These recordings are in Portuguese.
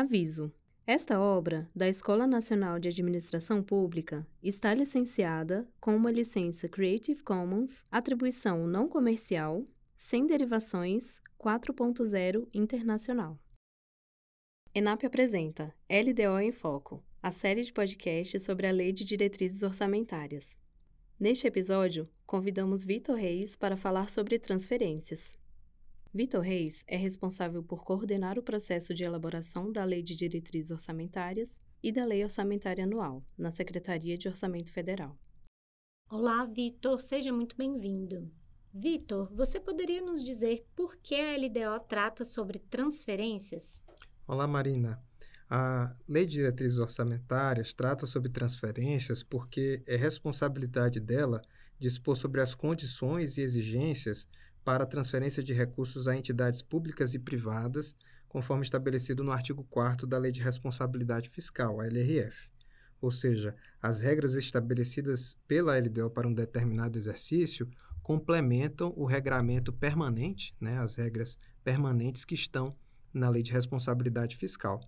Aviso: esta obra, da Escola Nacional de Administração Pública, está licenciada com uma licença Creative Commons, atribuição não comercial, sem derivações 4.0 internacional. ENAP apresenta LDO em Foco, a série de podcasts sobre a Lei de Diretrizes Orçamentárias. Neste episódio, convidamos Vitor Reis para falar sobre transferências. Vitor Reis é responsável por coordenar o processo de elaboração da Lei de Diretrizes Orçamentárias e da Lei Orçamentária Anual, na Secretaria de Orçamento Federal. Olá, Vitor, seja muito bem-vindo. Vitor, você poderia nos dizer por que a LDO trata sobre transferências? Olá, Marina. A Lei de Diretrizes Orçamentárias trata sobre transferências porque é responsabilidade dela dispor sobre as condições e exigências para transferência de recursos a entidades públicas e privadas, conforme estabelecido no artigo 4 da Lei de Responsabilidade Fiscal, a LRF. Ou seja, as regras estabelecidas pela LDO para um determinado exercício complementam o regramento permanente, né, as regras permanentes que estão na Lei de Responsabilidade Fiscal.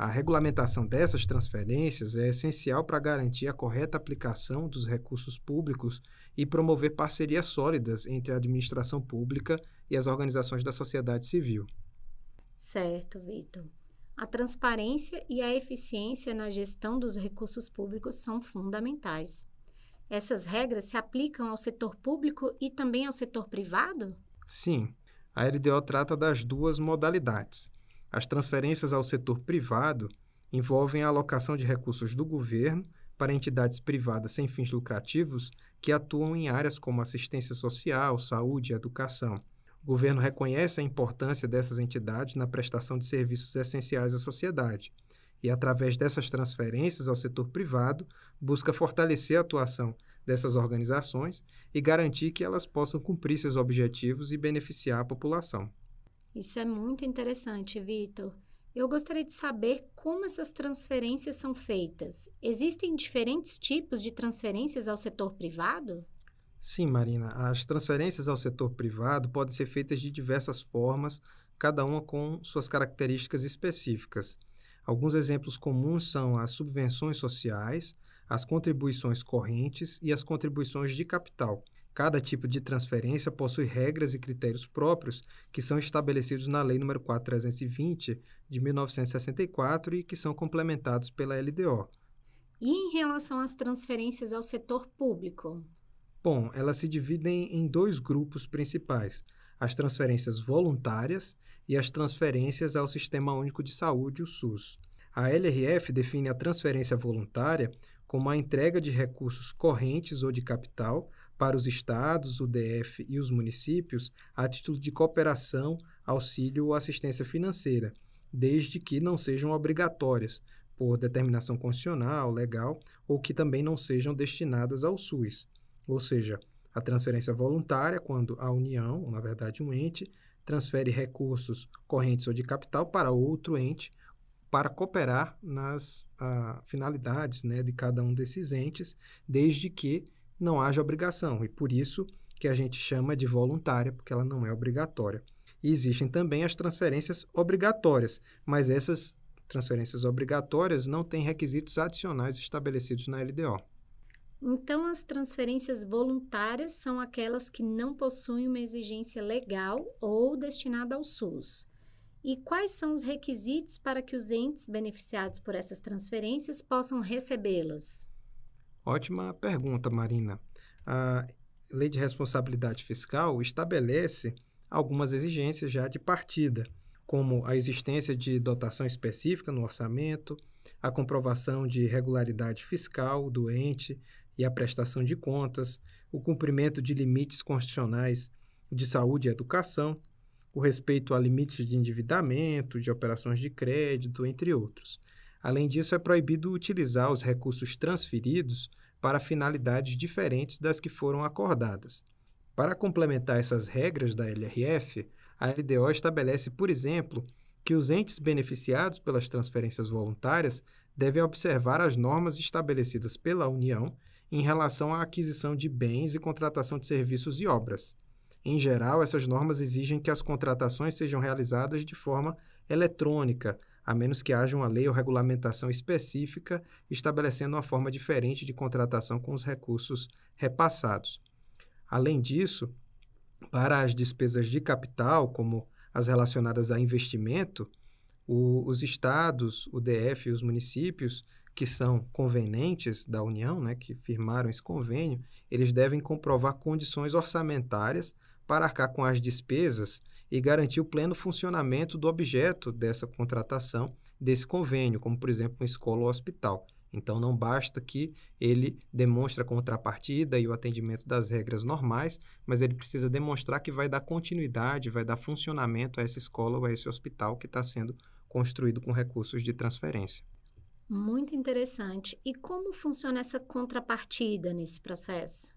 A regulamentação dessas transferências é essencial para garantir a correta aplicação dos recursos públicos e promover parcerias sólidas entre a administração pública e as organizações da sociedade civil. Certo, Vitor. A transparência e a eficiência na gestão dos recursos públicos são fundamentais. Essas regras se aplicam ao setor público e também ao setor privado? Sim. A LDO trata das duas modalidades as transferências ao setor privado envolvem a alocação de recursos do governo para entidades privadas sem fins lucrativos que atuam em áreas como assistência social, saúde e educação. O governo reconhece a importância dessas entidades na prestação de serviços essenciais à sociedade e, através dessas transferências ao setor privado, busca fortalecer a atuação dessas organizações e garantir que elas possam cumprir seus objetivos e beneficiar a população. Isso é muito interessante, Vitor. Eu gostaria de saber como essas transferências são feitas. Existem diferentes tipos de transferências ao setor privado? Sim, Marina. As transferências ao setor privado podem ser feitas de diversas formas, cada uma com suas características específicas. Alguns exemplos comuns são as subvenções sociais, as contribuições correntes e as contribuições de capital. Cada tipo de transferência possui regras e critérios próprios que são estabelecidos na Lei nº 4320 de 1964 e que são complementados pela LDO. E em relação às transferências ao setor público? Bom, elas se dividem em dois grupos principais: as transferências voluntárias e as transferências ao Sistema Único de Saúde, o SUS. A LRF define a transferência voluntária como a entrega de recursos correntes ou de capital para os estados, o DF e os municípios a título de cooperação, auxílio ou assistência financeira, desde que não sejam obrigatórias por determinação constitucional, legal, ou que também não sejam destinadas ao SUS. Ou seja, a transferência voluntária, quando a União, ou na verdade um ente, transfere recursos correntes ou de capital para outro ente para cooperar nas ah, finalidades né, de cada um desses entes, desde que não haja obrigação, e por isso que a gente chama de voluntária, porque ela não é obrigatória. E existem também as transferências obrigatórias, mas essas transferências obrigatórias não têm requisitos adicionais estabelecidos na LDO. Então, as transferências voluntárias são aquelas que não possuem uma exigência legal ou destinada ao SUS. E quais são os requisitos para que os entes beneficiados por essas transferências possam recebê-las? Ótima pergunta, Marina. A Lei de Responsabilidade Fiscal estabelece algumas exigências já de partida, como a existência de dotação específica no orçamento, a comprovação de regularidade fiscal do ente e a prestação de contas, o cumprimento de limites constitucionais de saúde e educação, o respeito a limites de endividamento, de operações de crédito, entre outros. Além disso, é proibido utilizar os recursos transferidos para finalidades diferentes das que foram acordadas. Para complementar essas regras da LRF, a LDO estabelece, por exemplo, que os entes beneficiados pelas transferências voluntárias devem observar as normas estabelecidas pela União em relação à aquisição de bens e contratação de serviços e obras. Em geral, essas normas exigem que as contratações sejam realizadas de forma eletrônica, a menos que haja uma lei ou regulamentação específica estabelecendo uma forma diferente de contratação com os recursos repassados. Além disso, para as despesas de capital, como as relacionadas a investimento, o, os estados, o DF e os municípios que são convenientes da União, né, que firmaram esse convênio, eles devem comprovar condições orçamentárias para arcar com as despesas e garantir o pleno funcionamento do objeto dessa contratação, desse convênio, como, por exemplo, uma escola ou hospital. Então, não basta que ele demonstre a contrapartida e o atendimento das regras normais, mas ele precisa demonstrar que vai dar continuidade, vai dar funcionamento a essa escola ou a esse hospital que está sendo construído com recursos de transferência. Muito interessante. E como funciona essa contrapartida nesse processo?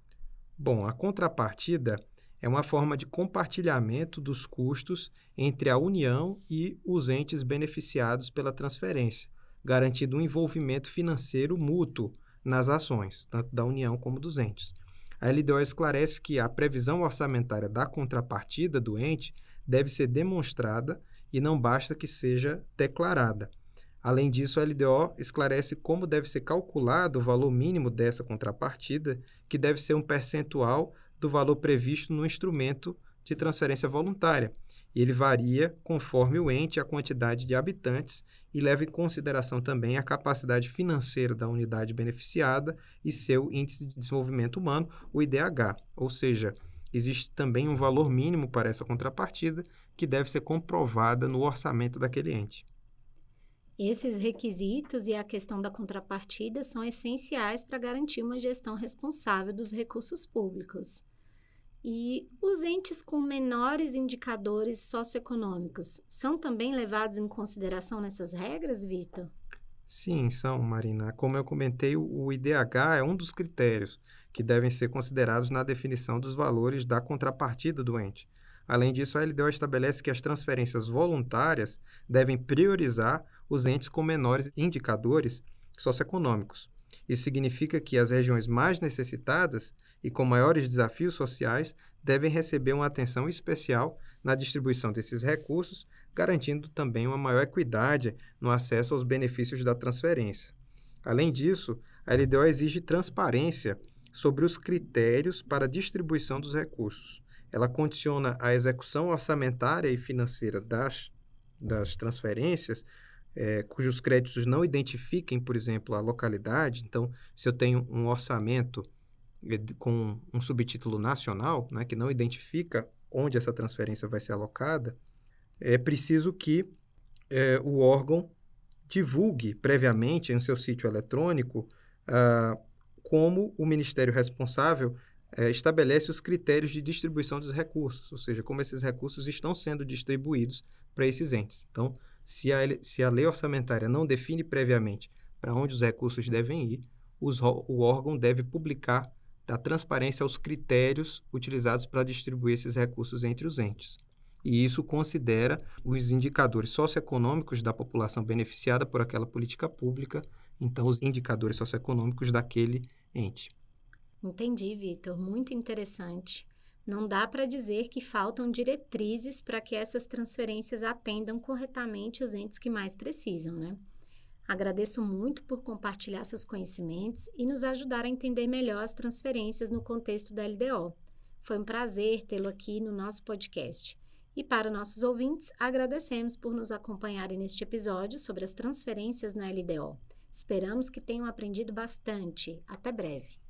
Bom, a contrapartida é uma forma de compartilhamento dos custos entre a União e os entes beneficiados pela transferência garantido um envolvimento financeiro mútuo nas ações, tanto da União como dos entes. A LDO esclarece que a previsão orçamentária da contrapartida do ente deve ser demonstrada e não basta que seja declarada. Além disso, a LDO esclarece como deve ser calculado o valor mínimo dessa contrapartida, que deve ser um percentual do valor previsto no instrumento de transferência voluntária, e ele varia conforme o ente a quantidade de habitantes e leva em consideração também a capacidade financeira da unidade beneficiada e seu índice de desenvolvimento humano, o IDH, ou seja, existe também um valor mínimo para essa contrapartida que deve ser comprovada no orçamento daquele ente. Esses requisitos e a questão da contrapartida são essenciais para garantir uma gestão responsável dos recursos públicos. E os entes com menores indicadores socioeconômicos são também levados em consideração nessas regras, Vitor? Sim, são, Marina. Como eu comentei, o IDH é um dos critérios que devem ser considerados na definição dos valores da contrapartida do ente. Além disso, a LDO estabelece que as transferências voluntárias devem priorizar os entes com menores indicadores socioeconômicos. Isso significa que as regiões mais necessitadas e com maiores desafios sociais devem receber uma atenção especial na distribuição desses recursos, garantindo também uma maior equidade no acesso aos benefícios da transferência. Além disso, a LDO exige transparência sobre os critérios para a distribuição dos recursos. Ela condiciona a execução orçamentária e financeira das, das transferências é, cujos créditos não identifiquem, por exemplo, a localidade. Então, se eu tenho um orçamento é, com um subtítulo nacional, né, que não identifica onde essa transferência vai ser alocada, é preciso que é, o órgão divulgue previamente em seu sítio eletrônico ah, como o ministério responsável é, estabelece os critérios de distribuição dos recursos, ou seja, como esses recursos estão sendo distribuídos para esses entes. Então, se a, se a lei orçamentária não define previamente para onde os recursos devem ir, os, o órgão deve publicar da transparência aos critérios utilizados para distribuir esses recursos entre os entes. E isso considera os indicadores socioeconômicos da população beneficiada por aquela política pública, então os indicadores socioeconômicos daquele ente. Entendi, Vitor. Muito interessante. Não dá para dizer que faltam diretrizes para que essas transferências atendam corretamente os entes que mais precisam, né? Agradeço muito por compartilhar seus conhecimentos e nos ajudar a entender melhor as transferências no contexto da LDO. Foi um prazer tê-lo aqui no nosso podcast. E para nossos ouvintes, agradecemos por nos acompanharem neste episódio sobre as transferências na LDO. Esperamos que tenham aprendido bastante. Até breve!